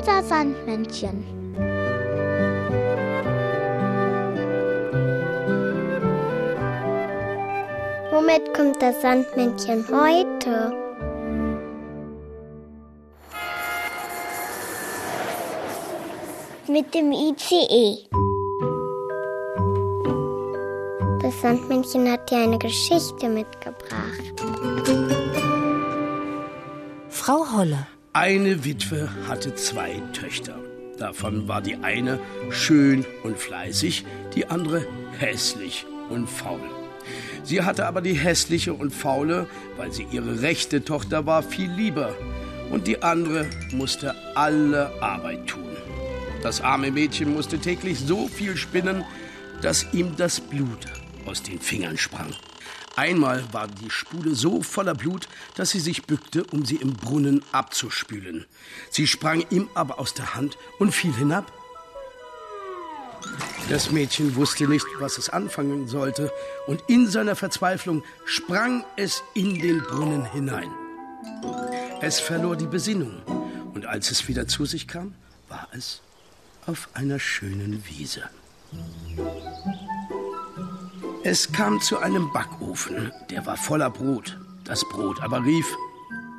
Unser Sandmännchen. Womit kommt das Sandmännchen heute? Mit dem ICE. Das Sandmännchen hat dir eine Geschichte mitgebracht. Frau Holle. Eine Witwe hatte zwei Töchter. Davon war die eine schön und fleißig, die andere hässlich und faul. Sie hatte aber die hässliche und faule, weil sie ihre rechte Tochter war, viel lieber. Und die andere musste alle Arbeit tun. Das arme Mädchen musste täglich so viel spinnen, dass ihm das Blut aus den Fingern sprang. Einmal war die Spule so voller Blut, dass sie sich bückte, um sie im Brunnen abzuspülen. Sie sprang ihm aber aus der Hand und fiel hinab. Das Mädchen wusste nicht, was es anfangen sollte, und in seiner Verzweiflung sprang es in den Brunnen hinein. Es verlor die Besinnung, und als es wieder zu sich kam, war es auf einer schönen Wiese. Es kam zu einem Backofen, der war voller Brot. Das Brot aber rief,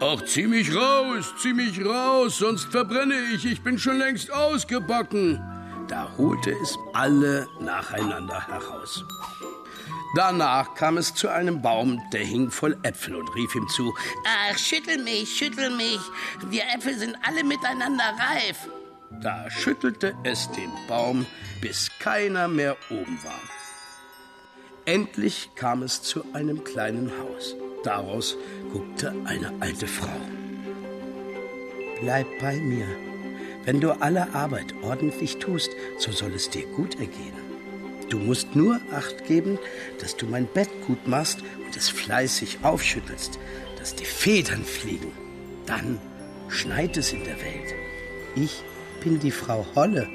Ach, zieh mich raus, zieh mich raus, sonst verbrenne ich, ich bin schon längst ausgebacken. Da holte es alle nacheinander heraus. Danach kam es zu einem Baum, der hing voll Äpfel und rief ihm zu, Ach, schüttel mich, schüttel mich, wir Äpfel sind alle miteinander reif. Da schüttelte es den Baum, bis keiner mehr oben war. Endlich kam es zu einem kleinen Haus. Daraus guckte eine alte Frau. Bleib bei mir. Wenn du alle Arbeit ordentlich tust, so soll es dir gut ergehen. Du musst nur Acht geben, dass du mein Bett gut machst und es fleißig aufschüttelst, dass die Federn fliegen. Dann schneit es in der Welt. Ich bin die Frau Holle.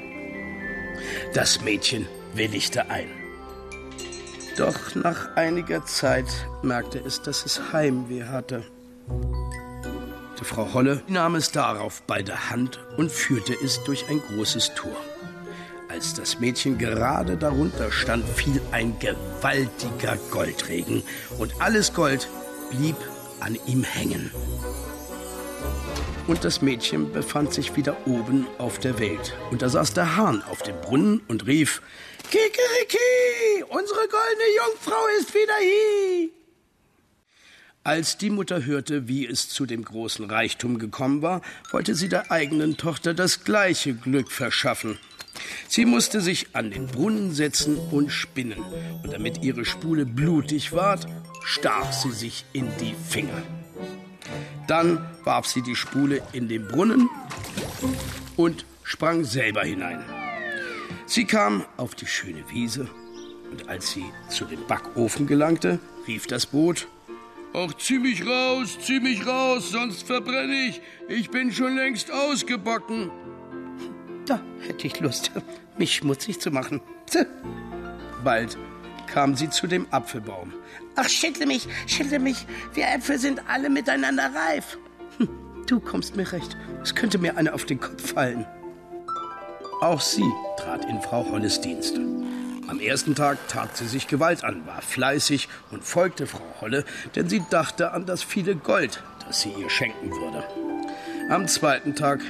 Das Mädchen willigte ein. Doch nach einiger Zeit merkte es, dass es Heimweh hatte. Die Frau Holle nahm es darauf bei der Hand und führte es durch ein großes Tor. Als das Mädchen gerade darunter stand, fiel ein gewaltiger Goldregen und alles Gold blieb an ihm hängen. Und das Mädchen befand sich wieder oben auf der Welt. Und da saß der Hahn auf dem Brunnen und rief, Kikeriki, unsere goldene Jungfrau ist wieder hier. Als die Mutter hörte, wie es zu dem großen Reichtum gekommen war, wollte sie der eigenen Tochter das gleiche Glück verschaffen. Sie musste sich an den Brunnen setzen und spinnen, und damit ihre Spule blutig ward, stach sie sich in die Finger. Dann warf sie die Spule in den Brunnen und sprang selber hinein. Sie kam auf die schöne Wiese, und als sie zu dem Backofen gelangte, rief das Boot Ach, zieh mich raus, zieh mich raus, sonst verbrenne ich. Ich bin schon längst ausgebacken. Da hätte ich Lust, mich schmutzig zu machen. Bald kam sie zu dem Apfelbaum. Ach, schüttle mich, schüttle mich, wir Äpfel sind alle miteinander reif. Hm, du kommst mir recht, es könnte mir einer auf den Kopf fallen. Auch sie trat in Frau Holles Dienst. Am ersten Tag tat sie sich Gewalt an, war fleißig und folgte Frau Holle, denn sie dachte an das viele Gold, das sie ihr schenken würde. Am zweiten Tag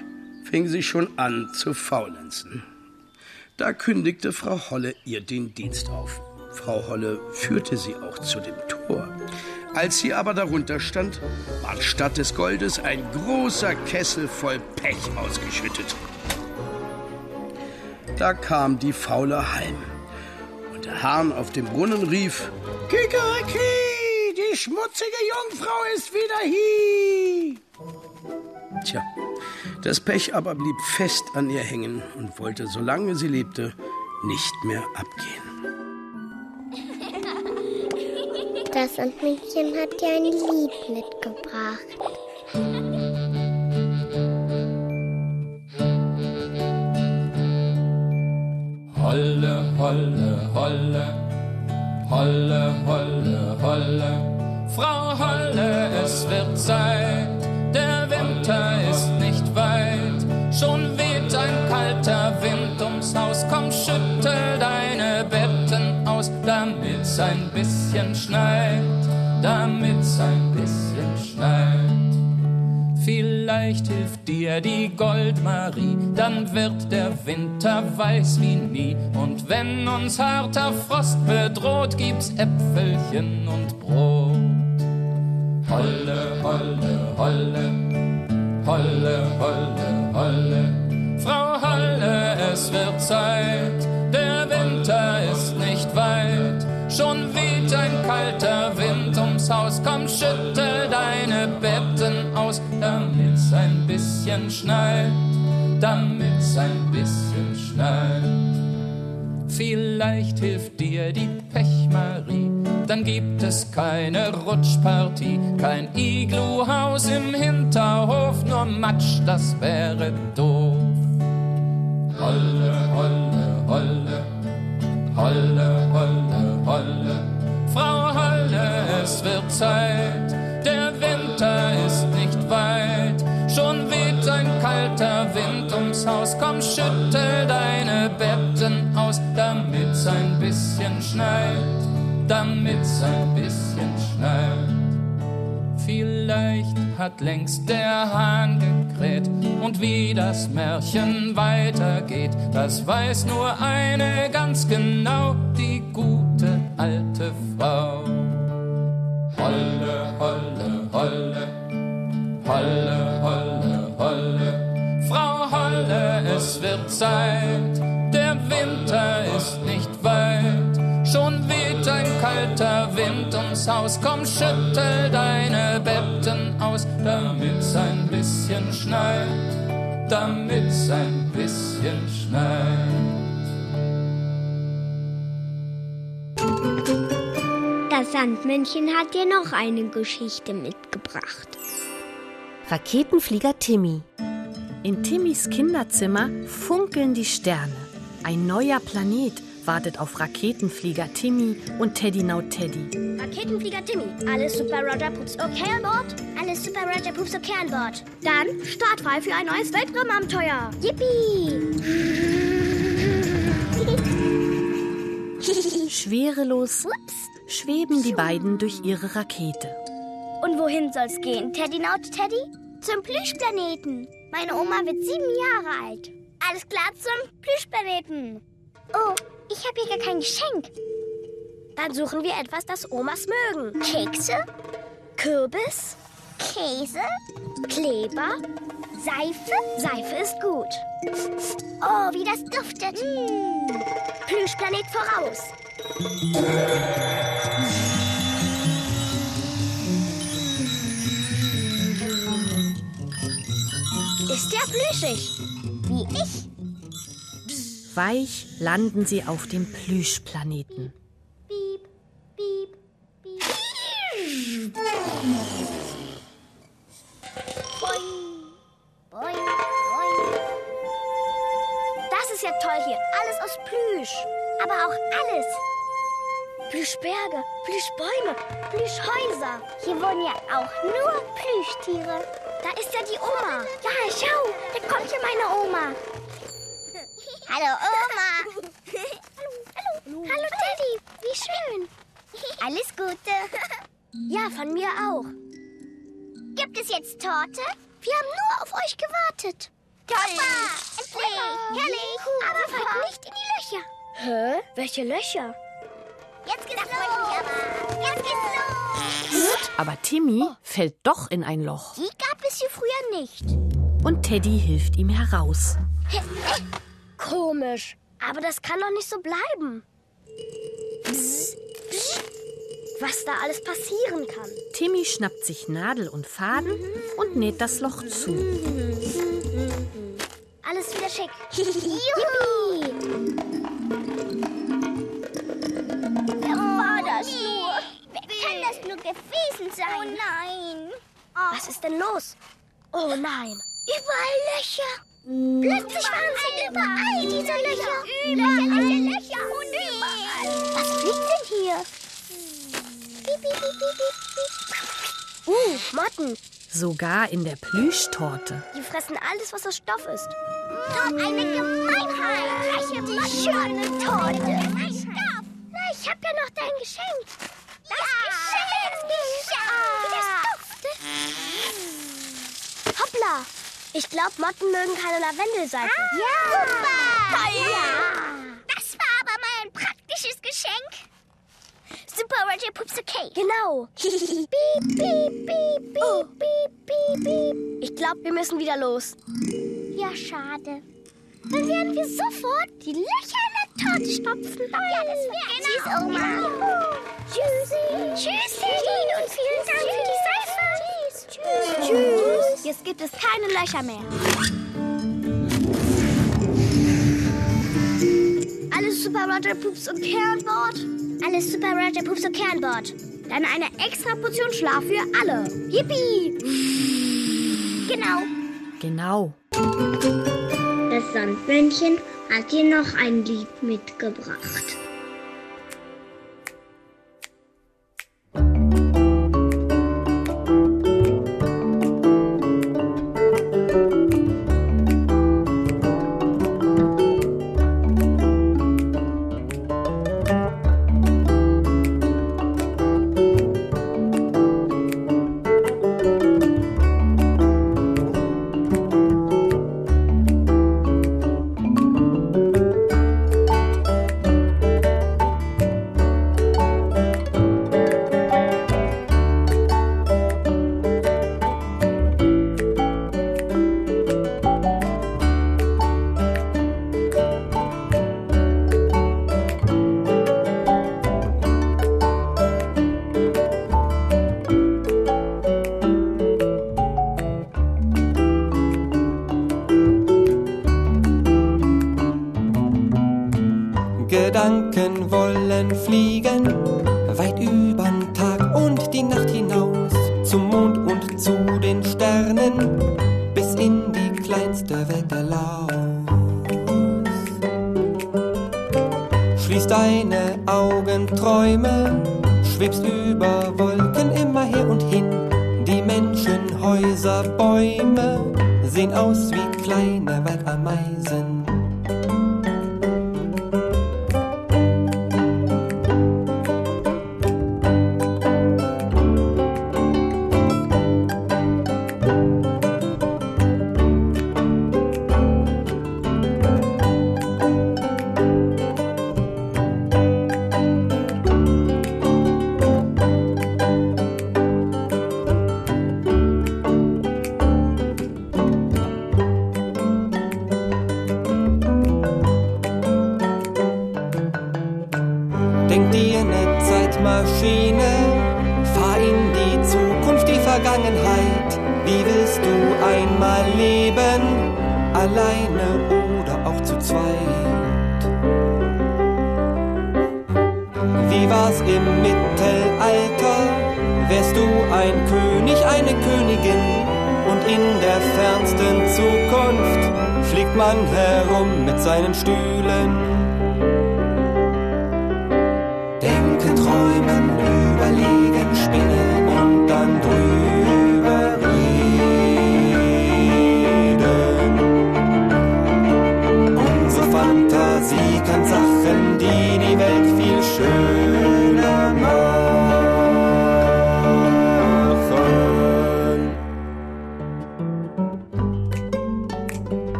fing sie schon an zu faulenzen. Da kündigte Frau Holle ihr den Dienst auf. Frau Holle führte sie auch zu dem Tor. Als sie aber darunter stand, war statt des Goldes ein großer Kessel voll Pech ausgeschüttet. Da kam die Faule heim der Hahn auf dem Brunnen rief, Kikeriki, die schmutzige Jungfrau ist wieder hier. Tja, das Pech aber blieb fest an ihr hängen und wollte, solange sie lebte, nicht mehr abgehen. Das Sandmännchen hat dir ein Lied mitgebracht. Holle, Holle, Holle, Holle, Holle. Frau Holle, es wird Zeit, der Winter ist nicht weit. Schon weht ein kalter Wind ums Haus, komm, schüttel deine Betten aus, damit's ein bisschen schneit, damit Vielleicht hilft dir die Goldmarie, dann wird der Winter weiß wie nie. Und wenn uns harter Frost bedroht, gibt's Äpfelchen und Brot. Holle, holle, holle, holle, holle, holle. Frau Holle, es wird Zeit, Haus, komm, schüttel deine Betten aus, damit's ein bisschen schneit, damit's ein bisschen schneit. Vielleicht hilft dir die Pechmarie, dann gibt es keine Rutschpartie, kein Igluhaus im Hinterhof, nur Matsch, das wäre doof. Holle, holle, holle, holle, wird Zeit, der Winter ist nicht weit, schon weht ein kalter Wind ums Haus, komm, schüttel deine Betten aus, damit's ein bisschen schneit, damit's ein bisschen schneit. Vielleicht hat längst der Hahn gekräht und wie das Märchen weitergeht, das weiß nur eine ganz genau, die gute alte Frau. Holle, holle, holle, holle, holle, holle, Frau Holle, es wird Zeit, der Winter ist nicht weit, schon weht ein kalter Wind ums Haus, komm, schüttel deine Betten aus, damit's ein bisschen schneit, damit's ein bisschen schneit. Das Sandmännchen hat dir noch eine Geschichte mitgebracht. Raketenflieger Timmy. In Timmys Kinderzimmer funkeln die Sterne. Ein neuer Planet wartet auf Raketenflieger Timmy und Teddy Now Teddy. Raketenflieger Timmy, alles Super Roger Pups okay an Bord? Alles Super Roger Pups okay an Bord. Dann startfrei für ein neues Weltraumabenteuer. Yippie! Schwerelos schweben die beiden durch ihre Rakete. Und wohin soll's gehen, Teddy Naut Teddy? Zum Plüschplaneten. Meine Oma wird sieben Jahre alt. Alles klar zum Plüschplaneten. Oh, ich habe hier gar kein Geschenk. Dann suchen wir etwas, das Omas mögen. Kekse? Kürbis? Käse? Kleber? Seife? Seife ist gut. Oh, wie das duftet. Mm. Plüschplanet voraus. Ist ja plüschig. Wie ich. Weich landen sie auf dem Plüschplaneten. Piep, piep, piep. Boing, boing, boing. Das ist ja toll hier. Alles aus Plüsch. Aber auch alles. Plüschberge, Plüschbäume, Plüschhäuser. Hier wohnen ja auch nur Plüschtiere. Da ist ja die Oma. Ja, schau, da kommt ja meine Oma. Hallo Oma. hallo, hallo. Hallo Teddy, wie schön. Alles Gute. Ja, von mir auch. Gibt es jetzt Torte? Wir haben nur auf euch gewartet. Toll. Endlich. Herrlich. Aber fallt nicht in die Löcher. Hä? Welche Löcher? Los. Jetzt geht's los. Aber Timmy fällt doch in ein Loch. Die gab es hier früher nicht. Und Teddy hilft ihm heraus. Komisch. Aber das kann doch nicht so bleiben. Was da alles passieren kann. Timmy schnappt sich Nadel und Faden und näht das Loch zu. Alles wieder schick. Juhu! Das nur? Wer kann das nur gewesen sein? Oh nein. Was ist denn los? Oh nein. Überall Löcher. Plötzlich waren sie überall, diese Löcher. Überall Löcher, Löcher. Und überall. Was fliegt denn hier? Piep, piep, piep, piep, piep. Uh, Motten. Sogar in der Plüschtorte. Die fressen alles, was aus Stoff ist. So eine Gemeinheit. Die schöne Torte. Ich hab ja noch dein Geschenk. Hoppla! Ich glaube, Motten mögen keine Lavendelseife. Ja! Super! Ja. Das war aber mal ein praktisches Geschenk. Super Roger Pups okay. Genau. piep, piep, piep, piep, Oh. piep, piep, piep. Ich glaube, wir müssen wieder los. Ja, schade. Dann werden wir sofort die Löcher in der Torte stopfen. Ja, das wäre Tschüss, Oma. Tschüssi. Tschüssi. Und vielen Dank für die Seife. Tschüss. Tschüss. Jetzt gibt es keine Löcher mehr. Alles Super Roger Pups und Kernbord? Alles Super Roger Pups und Kernbord. Dann eine extra Portion Schlaf für alle. Yippie! Genau. Genau. Das Sandmännchen hat dir noch ein Lied mitgebracht. Gedanken wollen fliegen, weit übern Tag und die Nacht hinaus, zum Mond und zu den Sternen, bis in die kleinste Wetterlaus. Schließ deine Augen, träume, schwebst über Wolken immer her und hin. Die Menschen, Häuser, Bäume sehen aus wie kleine Waldameisen.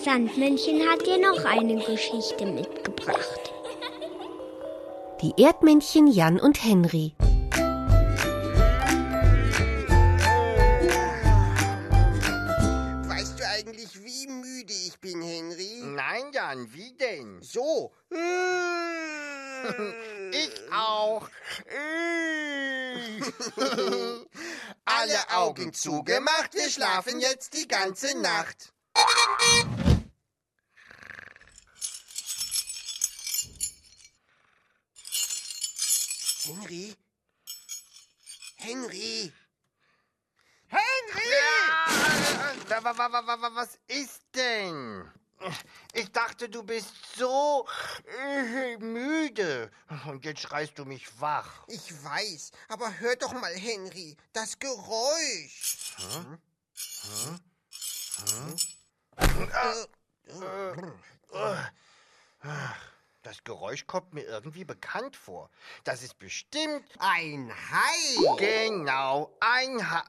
Das Sandmännchen hat dir noch eine Geschichte mitgebracht. Die Erdmännchen Jan und Henry. Weißt du eigentlich, wie müde ich bin, Henry? Nein, Jan, wie denn? So. Ich auch. Alle Augen zugemacht, wir schlafen jetzt die ganze Nacht. Henry? Henry? Henry! Ja, wa- wa- wa- wa- wa- was ist denn? Ich dachte, du bist so äh, müde. Und jetzt schreist du mich wach. Ich weiß, aber hör doch mal, Henry, das Geräusch. Das Geräusch kommt mir irgendwie bekannt vor. Das ist bestimmt Ein Hai. genau ein Hai.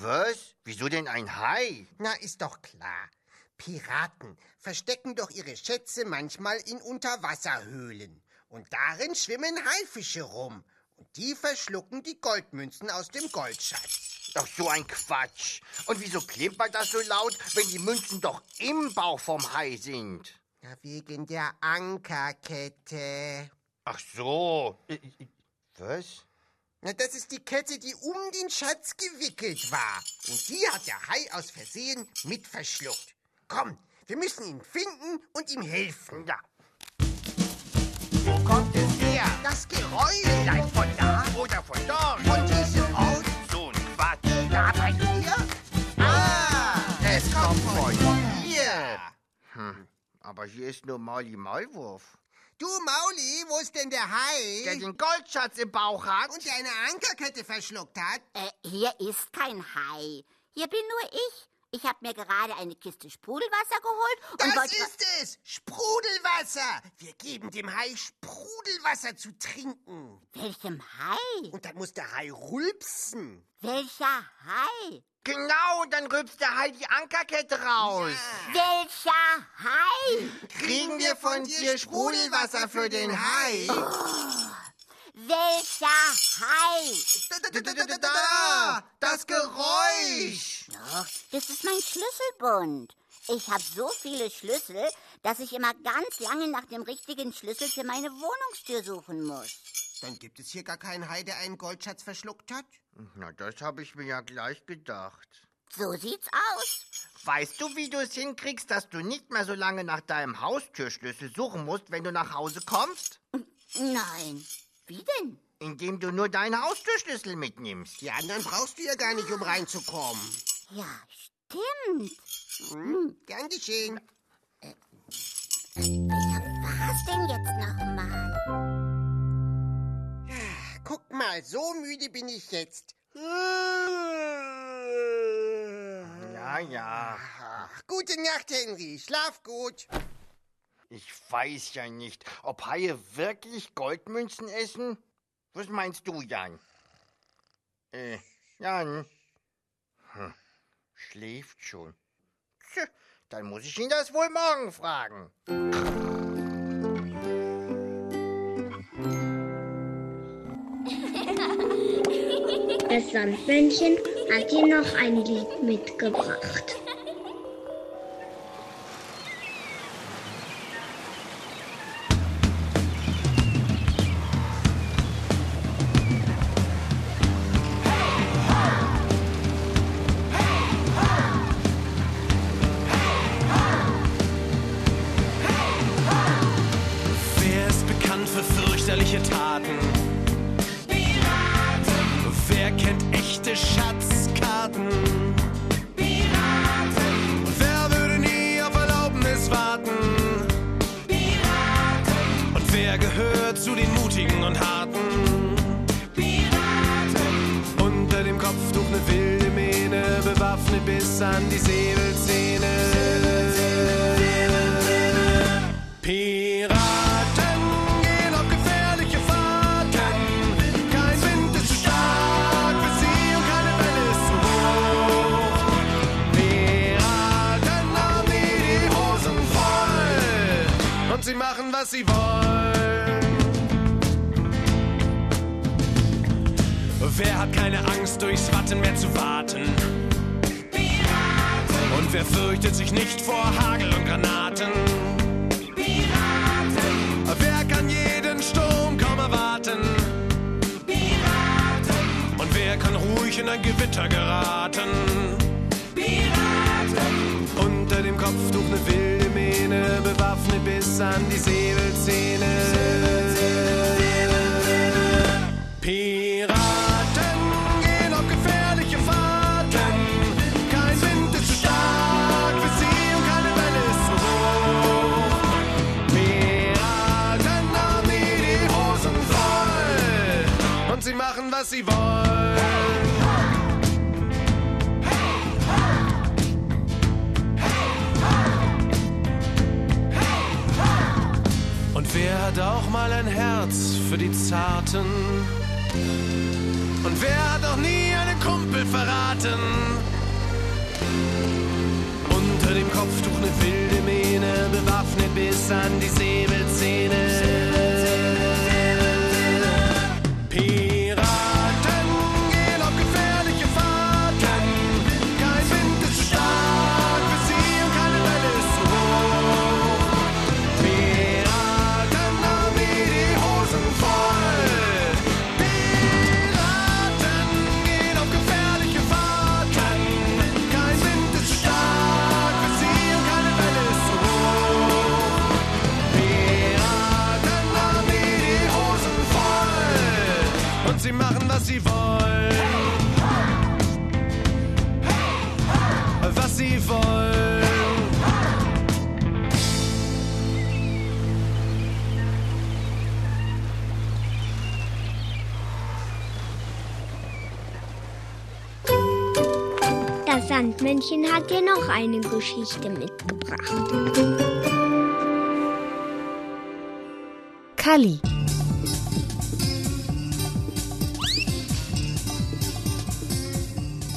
Was? Wieso denn ein Hai? Na, ist doch klar. Piraten verstecken doch ihre Schätze manchmal in Unterwasserhöhlen. Und darin schwimmen Haifische rum. Und die verschlucken die Goldmünzen aus dem Goldschatz. Doch so ein Quatsch. Und wieso klimpert das so laut, wenn die Münzen doch im Bauch vom Hai sind? Ja, wegen der Ankerkette. Ach so. Was? Na, das ist die Kette, die um den Schatz gewickelt war. Und die hat der Hai aus Versehen mit verschluckt. Komm, wir müssen ihn finden und ihm helfen. Ja. Wo kommt es her? Das Geräusch. Vielleicht von da oder von dort. Von diesem Ort. So ein Quatsch. Da bei dir? Ah, es kommt von hier. Aber hier ist nur Molly Maulwurf. Du, Mauli, wo ist denn der Hai? Der den Goldschatz im Bauch hat. und deine Ankerkette verschluckt hat? Äh, hier ist kein Hai. Hier bin nur ich. Ich habe mir gerade eine Kiste Sprudelwasser geholt und Das ist es! Sprudelwasser! Wir geben dem Hai Sprudelwasser zu trinken. Welchem Hai? Und dann muss der Hai rülpsen. Welcher Hai? Genau, dann rülpst der Hai die Ankerkette raus. Welcher Hai? Kriegen wir von dir Sprudelwasser für den Hai? Welcher Hai? Da, da, das Geräusch! Doch, das ist mein Schlüsselbund. Ich habe so viele Schlüssel, dass ich immer ganz lange nach dem richtigen Schlüssel für meine Wohnungstür suchen muss. Dann gibt es hier gar keinen Hai, der einen Goldschatz verschluckt hat? Na, das habe ich mir ja gleich gedacht. So sieht's aus. Weißt du, wie du es hinkriegst, dass du nicht mehr so lange nach deinem Haustürschlüssel suchen musst, wenn du nach Hause kommst? Nein. Wie denn? Indem du nur deinen Haustürschlüssel mitnimmst. Die anderen brauchst du ja gar nicht, um reinzukommen. Ja, stimmt. Hm, gern geschehen. Wer war's denn jetzt nochmal? Mal, so müde bin ich jetzt. Ja, ja. Ach, gute Nacht, Henry. Schlaf gut. Ich weiß ja nicht, ob Haie wirklich Goldmünzen essen. Was meinst du, Jan? Äh, Jan? Hm, schläft schon. Tja, dann muss ich ihn das wohl morgen fragen. Das Sandmännchen hat dir noch ein Lied mitgebracht. Das Sandmännchen hat dir noch eine Geschichte mitgebracht. Kalli.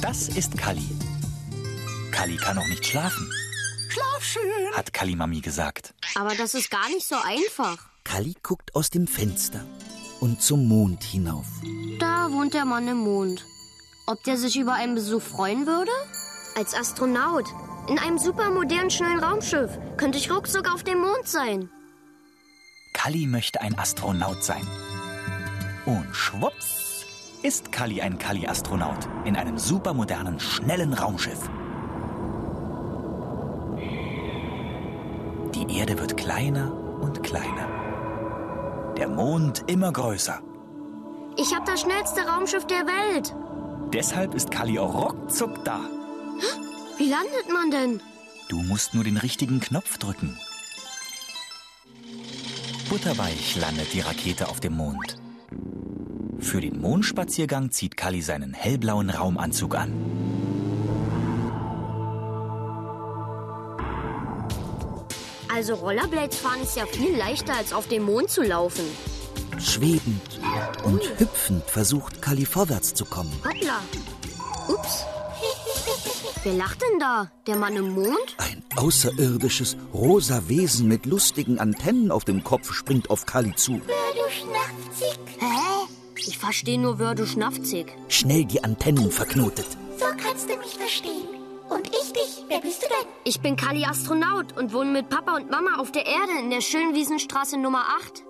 Das ist Kalli. Kalli kann noch nicht schlafen, Schlaf schön. hat Kalli-Mami gesagt. Aber das ist gar nicht so einfach. Kalli guckt aus dem Fenster und zum Mond hinauf. Da wohnt der Mann im Mond. Ob der sich über einen Besuch freuen würde? Als Astronaut. In einem supermodernen, schnellen Raumschiff. Könnte ich ruckzuck auf dem Mond sein. Kalli möchte ein Astronaut sein. Und schwupps ist Kalli ein Kalli-Astronaut in einem supermodernen, schnellen Raumschiff. Die Erde wird kleiner und kleiner. Der Mond immer größer. Ich habe das schnellste Raumschiff der Welt. Deshalb ist Kalli auch ruckzuck da. Wie landet man denn? Du musst nur den richtigen Knopf drücken. Butterweich landet die Rakete auf dem Mond. Für den Mondspaziergang zieht Kalli seinen hellblauen Raumanzug an. Also Rollerblades fahren ist ja viel leichter, als auf dem Mond zu laufen. Schwebend und hüpfend versucht Kalli vorwärts zu kommen. Hoppla. Ups. Wer lacht denn da? Der Mann im Mond? Ein außerirdisches, rosa Wesen mit lustigen Antennen auf dem Kopf springt auf Kalli zu. Du Schnafzig. Hä? Ich verstehe nur Wördu Schnafzig. Schnell die Antennen verknotet. So kannst du mich verstehen. Und ich dich. Wer bist du denn? Ich bin Kali Astronaut und wohne mit Papa und Mama auf der Erde in der Schönwiesenstraße Nummer 8.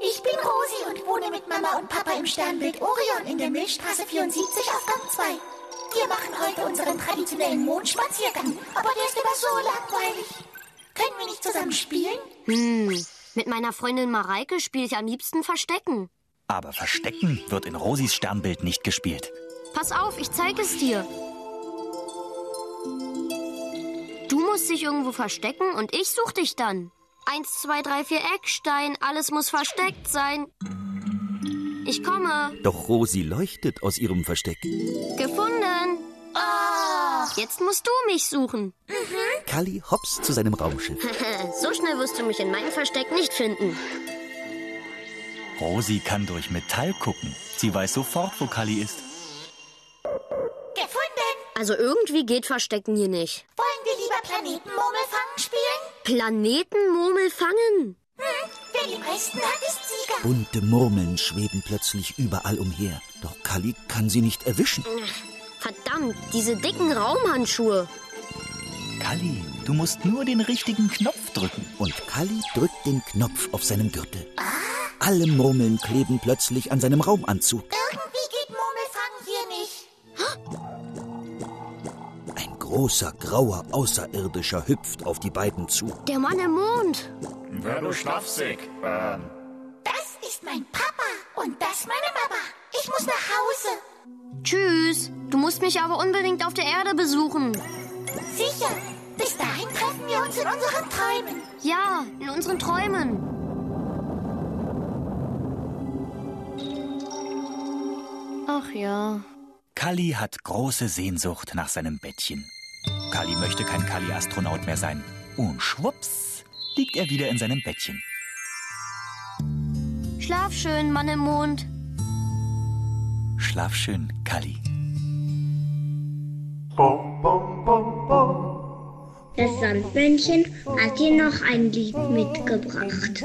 Ich bin Rosi und wohne mit Mama und Papa im Sternbild Orion in der Milchstraße 74 auf Gang 2. Wir machen heute unseren traditionellen Mondspaziergang, aber der ist immer so langweilig. Können wir nicht zusammen spielen? Hm, mit meiner Freundin Mareike spiele ich am liebsten Verstecken. Aber Verstecken wird in Rosis Sternbild nicht gespielt. Pass auf, ich zeige es dir. Du musst dich irgendwo verstecken und ich such dich dann. Eins, zwei, drei, vier Eckstein, alles muss versteckt sein. Ich komme. Doch Rosi leuchtet aus ihrem Versteck. Gefunden. Jetzt musst du mich suchen. Kalli hops zu seinem Raumschiff. so schnell wirst du mich in meinem Versteck nicht finden. Rosi kann durch Metall gucken. Sie weiß sofort, wo Kalli ist. Gefunden. Also irgendwie geht Verstecken hier nicht. Wollen wir lieber Planetenmurmel fangen spielen? Planetenmurmel fangen? Hm, Fresnat ist Sieger. Bunte Murmeln schweben plötzlich überall umher. Doch Kalli kann sie nicht erwischen. Verdammt, diese dicken Raumhandschuhe. Kalli, du musst nur den richtigen Knopf drücken. Und Kalli drückt den Knopf auf seinem Gürtel. Alle Murmeln kleben plötzlich an seinem Raumanzug. Irgendwie geht Murmelfangen hier nicht. Ein großer, grauer Außerirdischer hüpft auf die beiden zu. Der Mann im Mond. Wer du schlafsig. Ähm, Ich muss nach Hause. Tschüss. Du musst mich aber unbedingt auf der Erde besuchen. Sicher. Bis dahin treffen wir uns in unseren Träumen. Ja, in unseren Träumen. Ach ja. Kalli hat große Sehnsucht nach seinem Bettchen. Kalli möchte kein Kalli-Astronaut mehr sein. Und schwupps liegt er wieder in seinem Bettchen. Schlaf schön, Mann im Mond. Schlaf schön, Kalli. Das Sandmännchen hat dir noch ein Lied mitgebracht.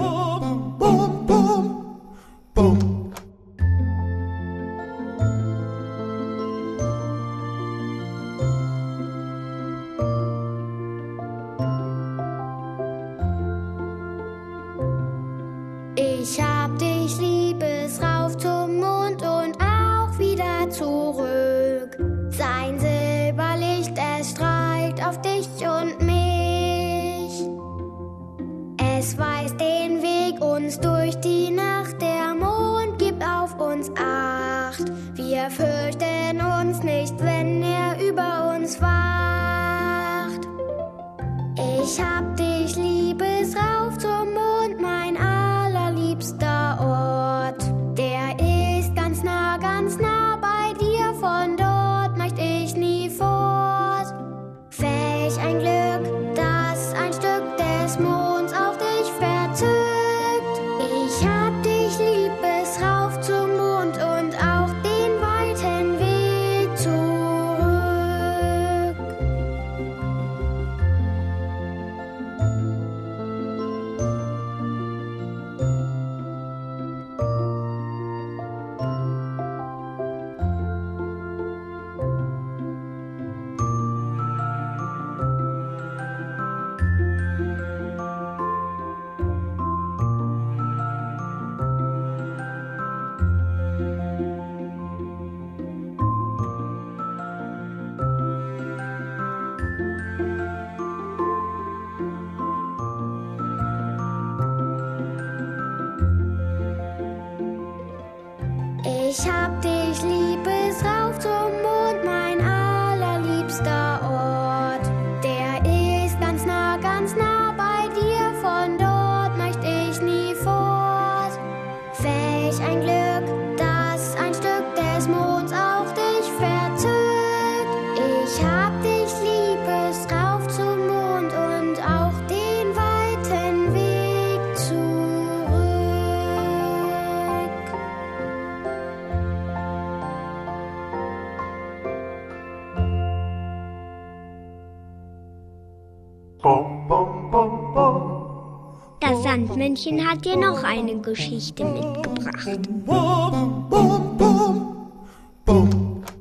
Sandmännchen hat dir noch eine Geschichte mitgebracht.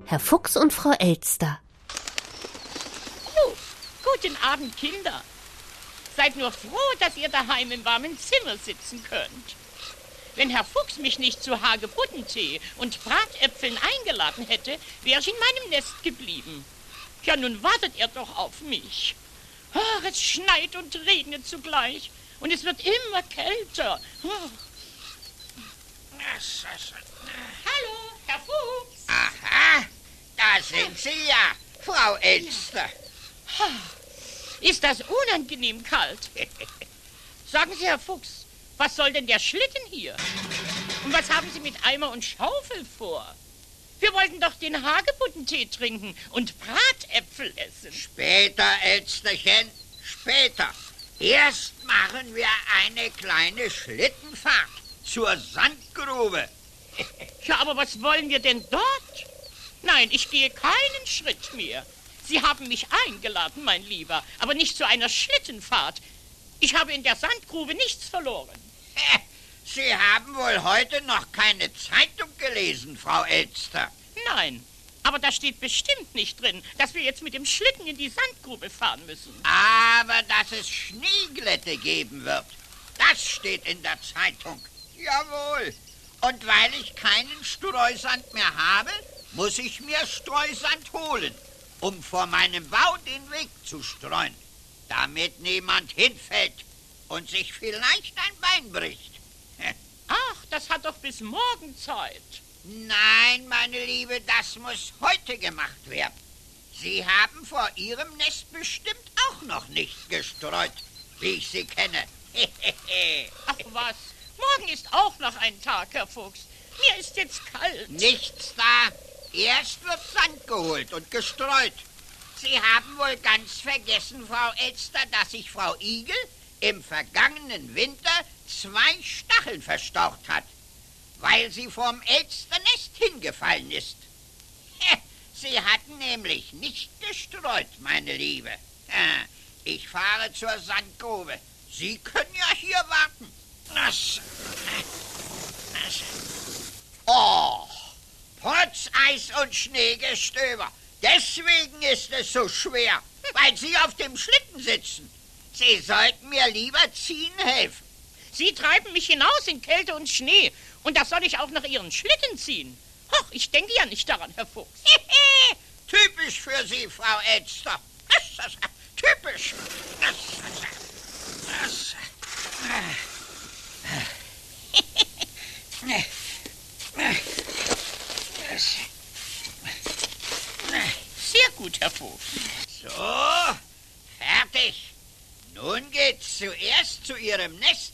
Herr Fuchs und Frau Elster. Oh, guten Abend, Kinder. Seid nur froh, dass ihr daheim im warmen Zimmer sitzen könnt. Wenn Herr Fuchs mich nicht zu Hagebuttentee und Bratäpfeln eingeladen hätte, wäre ich in meinem Nest geblieben. Ja, nun wartet er doch auf mich. Ach, es schneit und regnet zugleich. Und es wird immer kälter. Hallo, Herr Fuchs. Aha, da sind Sie ja, Frau Elster. Ist das unangenehm kalt? Sagen Sie, Herr Fuchs, was soll denn der Schlitten hier? Und was haben Sie mit Eimer und Schaufel vor? Wir wollten doch den Hagebuttentee trinken und Bratäpfel essen. Später, Elsterchen, später. Erst machen wir eine kleine Schlittenfahrt zur Sandgrube. Ja, aber was wollen wir denn dort? Nein, ich gehe keinen Schritt mehr. Sie haben mich eingeladen, mein Lieber, aber nicht zu einer Schlittenfahrt. Ich habe in der Sandgrube nichts verloren. Sie haben wohl heute noch keine Zeitung gelesen, Frau Elster. Nein, aber da steht bestimmt nicht drin, dass wir jetzt mit dem Schlitten in die Sandgrube fahren müssen. Aber dass es Schneeglätte geben wird, das steht in der Zeitung. Jawohl. Und weil ich keinen Streusand mehr habe, muss ich mir Streusand holen, um vor meinem Bau den Weg zu streuen, damit niemand hinfällt und sich vielleicht ein Bein bricht. Ach, das hat doch bis morgen Zeit. Nein, meine Liebe, das muss heute gemacht werden. Sie haben vor Ihrem Nest bestimmt auch noch nicht gestreut, wie ich Sie kenne. Ach was, morgen ist auch noch ein Tag, Herr Fuchs. Mir ist jetzt kalt. Nichts da. Erst wird Sand geholt und gestreut. Sie haben wohl ganz vergessen, Frau Elster, dass sich Frau Igel im vergangenen Winter zwei Stacheln verstaucht hat, weil sie vom Elsternest hingefallen ist. Sie hatten nämlich nicht gestreut, meine Liebe. Ich fahre zur Sandgrube. Sie können ja hier warten. Das, das. Oh, Potzeis und Schneegestöber. Deswegen ist es so schwer, weil Sie auf dem Schlitten sitzen. Sie sollten mir lieber ziehen helfen. Sie treiben mich hinaus in Kälte und Schnee. Und das soll ich auch nach Ihren Schlitten ziehen. Ach, ich denke ja nicht daran, Herr Fuchs. Typisch für Sie, Frau Elster. Typisch. Sehr gut, Herr Fuchs. So, fertig. Nun geht's zuerst zu Ihrem Nest.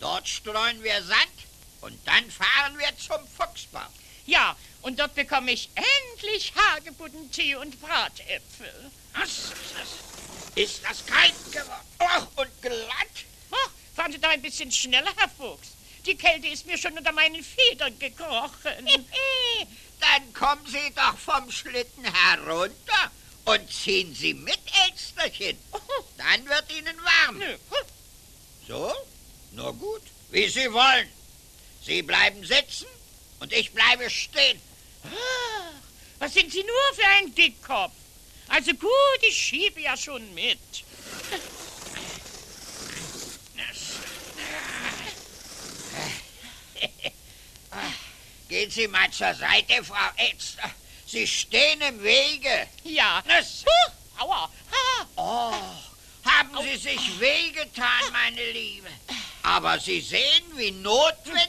Dort streuen wir Sand und dann fahren wir zum Fuchsbau. Ja, und dort bekomme ich endlich Hagebuttentee und Bratäpfel. Was? Ist das kalt geworden? Ach, und glatt? Ach, fahren Sie doch ein bisschen schneller, Herr Fuchs. Die Kälte ist mir schon unter meinen Federn gekrochen. Dann kommen Sie doch vom Schlitten herunter und ziehen Sie mit, Elsterchen. Dann wird Ihnen warm. So? Na gut, wie Sie wollen. Sie bleiben sitzen und ich bleibe stehen. Ah, Was sind Sie nur für ein Dickkopf? Also gut, ich schiebe ja schon mit. Gehen Sie mal zur Seite, Frau Elster. Sie stehen im Wege. Ja. Huh, aua. Oh, haben Sie sich wehgetan, meine Liebe. Aber Sie sehen, wie notwendig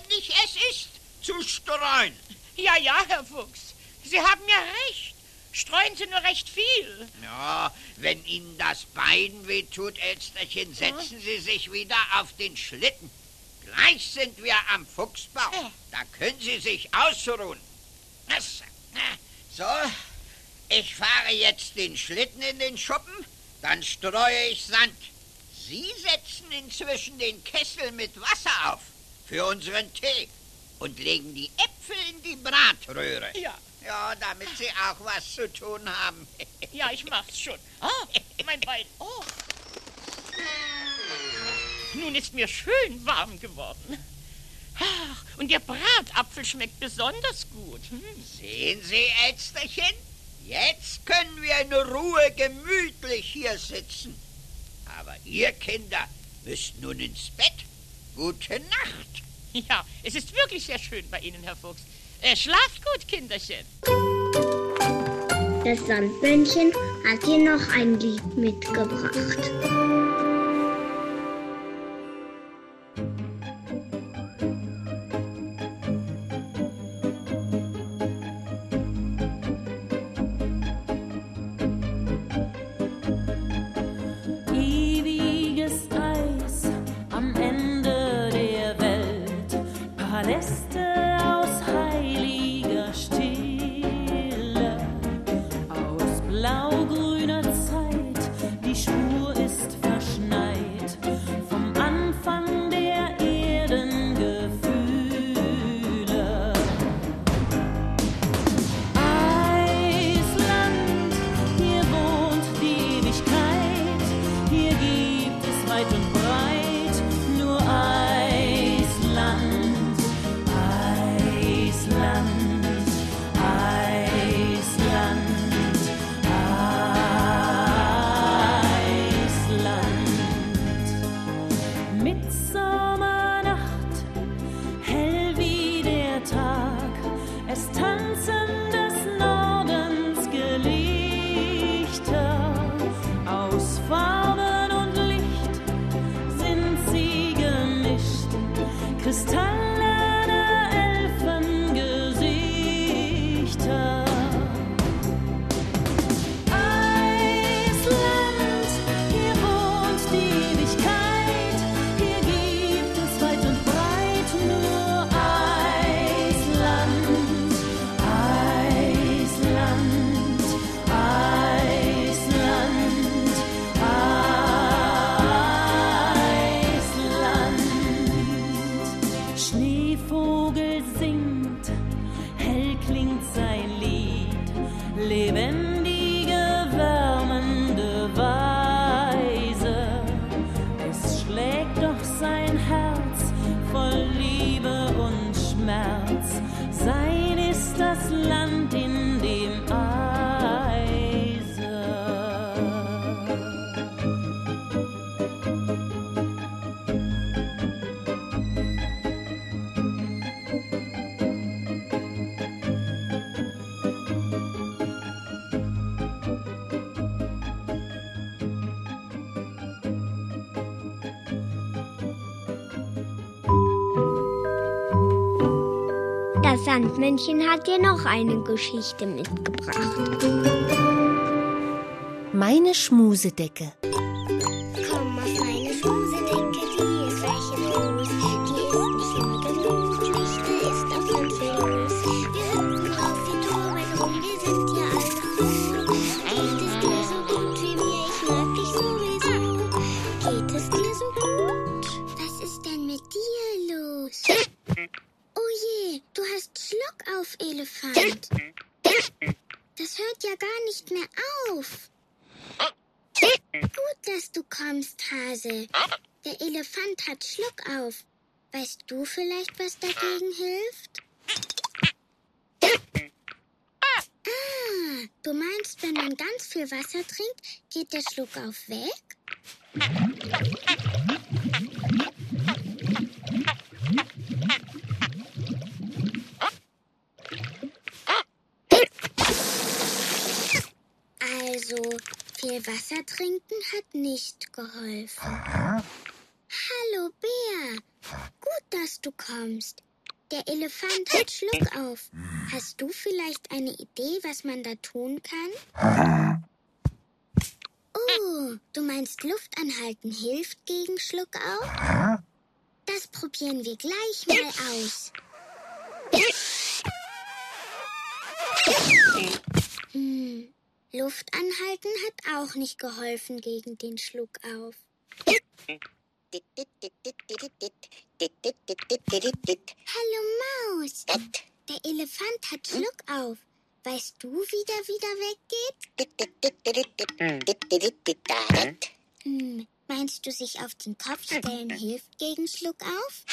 ist, zu streuen. Ja, ja, Herr Fuchs. Sie haben ja recht. Streuen Sie nur recht viel. Ja, wenn Ihnen das Bein wehtut, Elsterchen, setzen Sie sich wieder auf den Schlitten. Gleich sind wir am Fuchsbau. Da können Sie sich ausruhen. So, ich fahre jetzt den Schlitten in den Schuppen, dann streue ich Sand. Sie setzen inzwischen den Kessel mit Wasser auf für unseren Tee und legen die Äpfel in die Bratröhre. Ja. Ja, damit Sie auch was zu tun haben. Ja, ich mach's schon. Ah, mein Bein. Oh. Nun ist mir schön warm geworden. Ach, und der Bratapfel schmeckt besonders gut. Hm. Sehen Sie, Elsterchen? Jetzt können wir in Ruhe gemütlich hier sitzen. Aber ihr Kinder müsst nun ins Bett. Gute Nacht. Ja, es ist wirklich sehr schön bei Ihnen, Herr Fuchs. Äh, schlaft gut, Kinderchen. Das Sandmännchen hat dir noch ein Lied mitgebracht. It's coming. Sandmännchen hat dir noch eine Geschichte mitgebracht. Meine Schmusedecke. Komm auf meine Schmusedecke, die ist groß. Die ist nicht laut und gemütlich, da ist ganz viel los. Wir hüpfen drauf, wir toben rum, wir sind ja alle. Geht es dir so gut wie mir, ich mag dich sowieso. Geht es dir so gut? Auf, Elefant. Das hört ja gar nicht mehr auf. Gut, dass du kommst, Hase. Der Elefant hat Schluck auf. Weißt du vielleicht, was dagegen hilft? Ah, du meinst, wenn man ganz viel Wasser trinkt, geht der Schluck auf weg? Also, viel Wasser trinken hat nicht geholfen. Hallo, Bär. Gut, dass du kommst. Der Elefant hat Schluck auf. Hast du vielleicht eine Idee, was man da tun kann? Oh, du meinst Luft anhalten hilft gegen Schluck auf? Das probieren wir gleich mal aus. Hm, Luft anhalten hat auch nicht geholfen gegen den Schluck auf. Hallo Maus. Der Elefant hat Schluck auf. Weißt du, wie der wieder weggeht? Hm, meinst du, sich auf den Kopf stellen hilft gegen Schluck auf?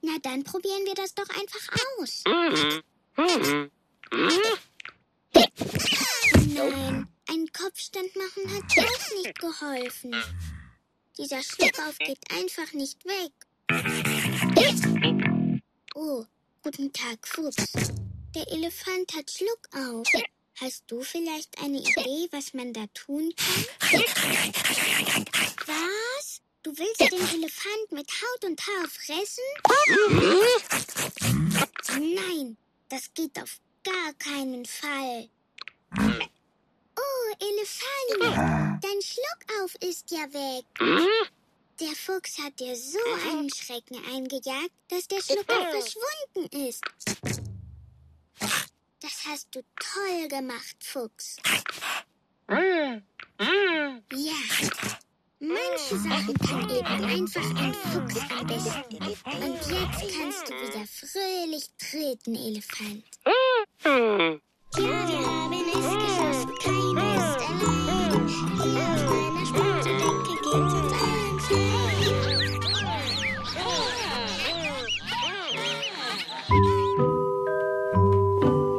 Na, dann probieren wir das doch einfach aus. Nein, einen Kopfstand machen hat auch nicht geholfen. Dieser Schluck auf geht einfach nicht weg. Oh, guten Tag, Fuchs. Der Elefant hat Schluck auf. Hast du vielleicht eine Idee, was man da tun kann? Was? Du willst den Elefant mit Haut und Haar fressen? Nein, das geht auf gar keinen Fall. Oh, Elefant, dein Schluck auf ist ja weg. Der Fuchs hat dir so einen Schrecken eingejagt, dass der Schluck auf verschwunden ist. Das hast du toll gemacht, Fuchs. Ja, manche Sachen kann eben einfach ein Fuchs am besten. Und jetzt kannst du wieder fröhlich treten, Elefant. Ja, wir haben es geschafft, keiner ist. Hier auf meiner Schmusedecke geht's uns allen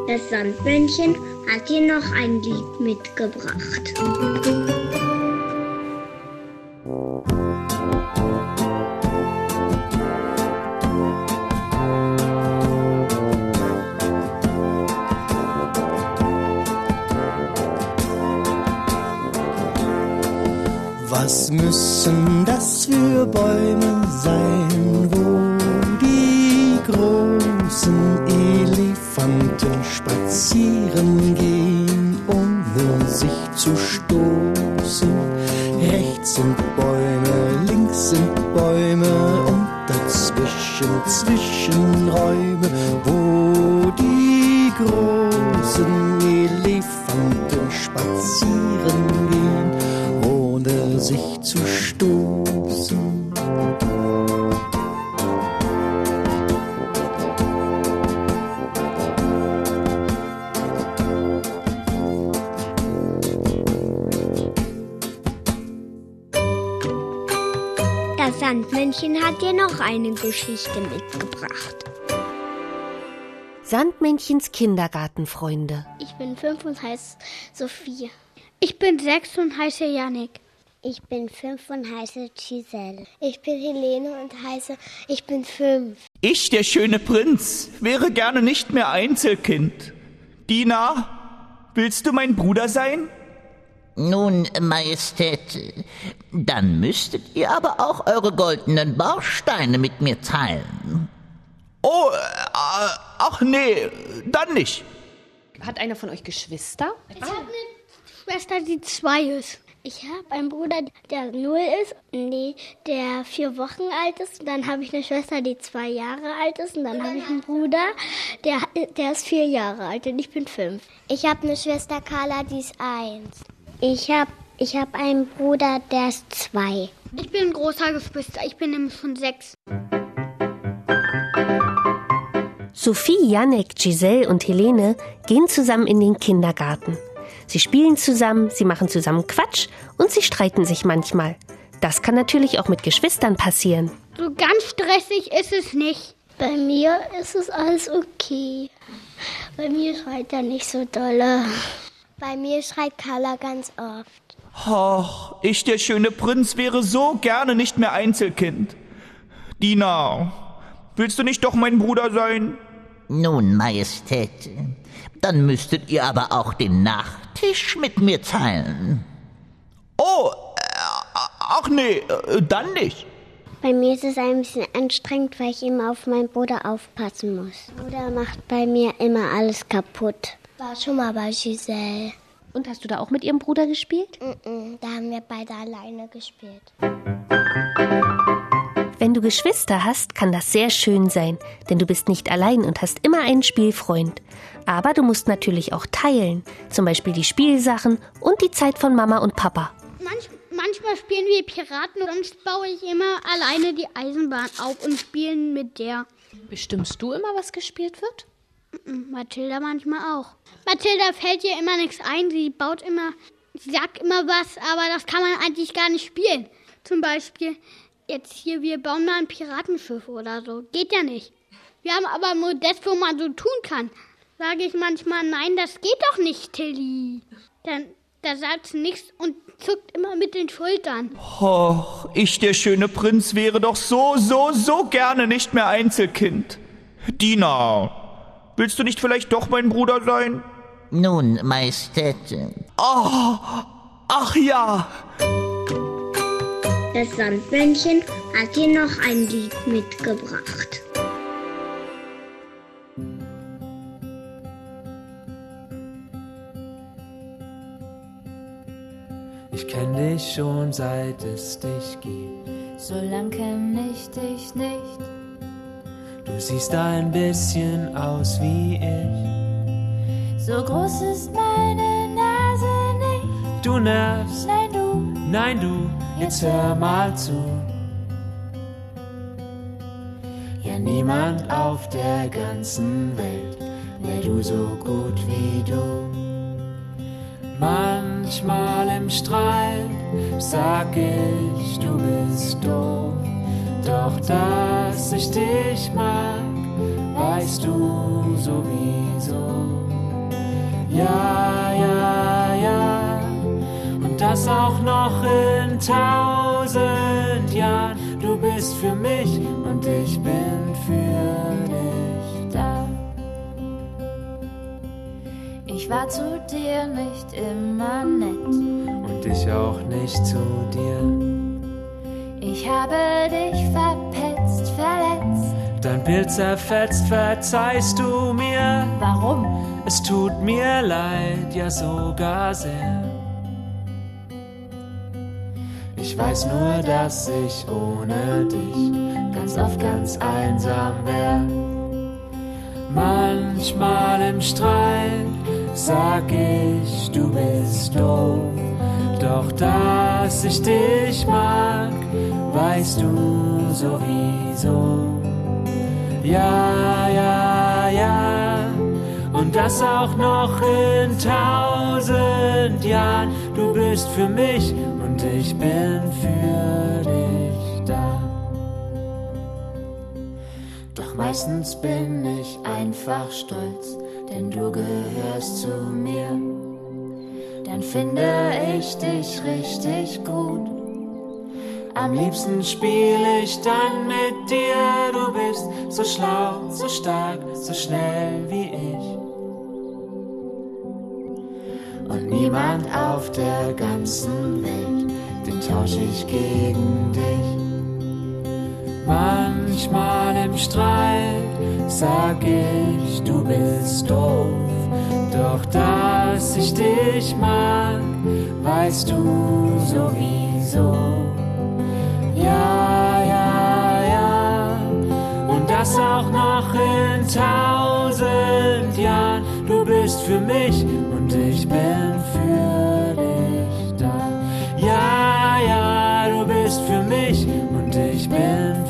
Das Sandmännchen hat dir noch ein Lied mitgebracht. Was müssen das für Bäume sein, wo die großen Elefanten spazieren gehen, ohne sich zu stoßen? Noch eine Geschichte mitgebracht. Sandmännchens Kindergartenfreunde. Ich bin fünf und heiße Sophie. Ich bin sechs und heiße Yannick. Ich bin fünf und heiße Giselle. Ich bin Helene und heiße, ich bin fünf. Ich, der schöne Prinz, wäre gerne nicht mehr Einzelkind. Dina, willst du mein Bruder sein? Nun, Majestät, dann müsstet ihr aber auch eure goldenen Bausteine mit mir teilen. Oh, äh, ach nee, dann nicht. Hat einer von euch Geschwister? Ich habe eine Schwester, die zwei ist. Ich habe einen Bruder, der null ist, nee, der vier Wochen alt ist. Und dann habe ich eine Schwester, die zwei Jahre alt ist. Und dann habe ich einen Bruder, der, der ist vier Jahre alt und ich bin fünf. Ich habe eine Schwester Carla, die ist eins. Ich habe ich hab einen Bruder, der ist zwei. Ich bin ein großer Geschwister, ich bin nämlich schon sechs. Sophie, Janek, Giselle und Helene gehen zusammen in den Kindergarten. Sie spielen zusammen, sie machen zusammen Quatsch und sie streiten sich manchmal. Das kann natürlich auch mit Geschwistern passieren. So ganz stressig ist es nicht. Bei mir ist es alles okay. Bei mir schreit er nicht so dolle. Bei mir schreit Carla ganz oft. Ach, ich, der schöne Prinz, wäre so gerne nicht mehr Einzelkind. Dina, willst du nicht doch mein Bruder sein? Nun, Majestät, dann müsstet ihr aber auch den Nachtisch mit mir teilen. Oh, äh, ach nee, äh, dann nicht. Bei mir ist es ein bisschen anstrengend, weil ich immer auf meinen Bruder aufpassen muss. Bruder macht bei mir immer alles kaputt. War schon mal bei Giselle. Und hast du da auch mit ihrem Bruder gespielt? Mm -mm, da haben wir beide alleine gespielt. Wenn du Geschwister hast, kann das sehr schön sein, denn du bist nicht allein und hast immer einen Spielfreund. Aber du musst natürlich auch teilen, zum Beispiel die Spielsachen und die Zeit von Mama und Papa. Manch, manchmal spielen wir Piraten und sonst baue ich immer alleine die Eisenbahn auf und spielen mit der. Bestimmst du immer, was gespielt wird? Mathilda manchmal auch. Mathilda fällt ihr immer nichts ein, sie baut immer, sie sagt immer was, aber das kann man eigentlich gar nicht spielen. Zum Beispiel, jetzt hier, wir bauen mal ein Piratenschiff oder so. Geht ja nicht. Wir haben aber Modell, wo man so tun kann. Sage ich manchmal, nein, das geht doch nicht, Tilly. Dann, da sagt sie nichts und zuckt immer mit den Schultern. Och, ich, der schöne Prinz, wäre doch so, so, so gerne nicht mehr Einzelkind. Dina, willst du nicht vielleicht doch mein Bruder sein? Nun, Majestät. Oh, ach ja. Das Sandmännchen hat dir noch ein Lied mitgebracht. Ich kenn dich schon seit es dich gibt. So lang kenn ich dich nicht. Du siehst ein bisschen aus wie ich. So groß ist meine Nase nicht. Du nervst. Nein, du. Nein, du. Jetzt hör mal zu. Ja, niemand auf der ganzen Welt wär du so gut wie du. Manchmal im Streit sag ich, du bist doof. Doch dass ich dich mag, weißt du sowieso. Ja, ja, ja. Und das auch noch in tausend Jahren. Du bist für mich und ich bin für dich da. Ich war zu dir nicht immer nett. Und ich auch nicht zu dir. Ich habe dich verpetzt, verletzt. Dein Bild zerfetzt, verzeihst du mir. Warum? Es tut mir leid, ja sogar sehr. Ich weiß nur, dass ich ohne dich ganz oft ganz einsam wär. Manchmal im Streit sag ich, du bist doof. Doch dass ich dich mag, weißt du sowieso. Ja, ja, ja. Und das auch noch in tausend Jahren. Du bist für mich und ich bin für dich da. Doch meistens bin ich einfach stolz, denn du gehörst zu mir. Dann finde ich dich richtig gut. Am liebsten spiel ich dann mit dir. Du bist so schlau, so stark, so schnell wie ich. Und niemand auf der ganzen Welt, den tausch ich gegen dich. Manchmal im Streit sag ich, du bist doof. Doch dass ich dich mag, weißt du sowieso. Ja, ja, ja. Und das auch noch in tausend Jahren. Du bist für mich und ich bin für dich da. Ja, ja, du bist für mich und ich bin für dich.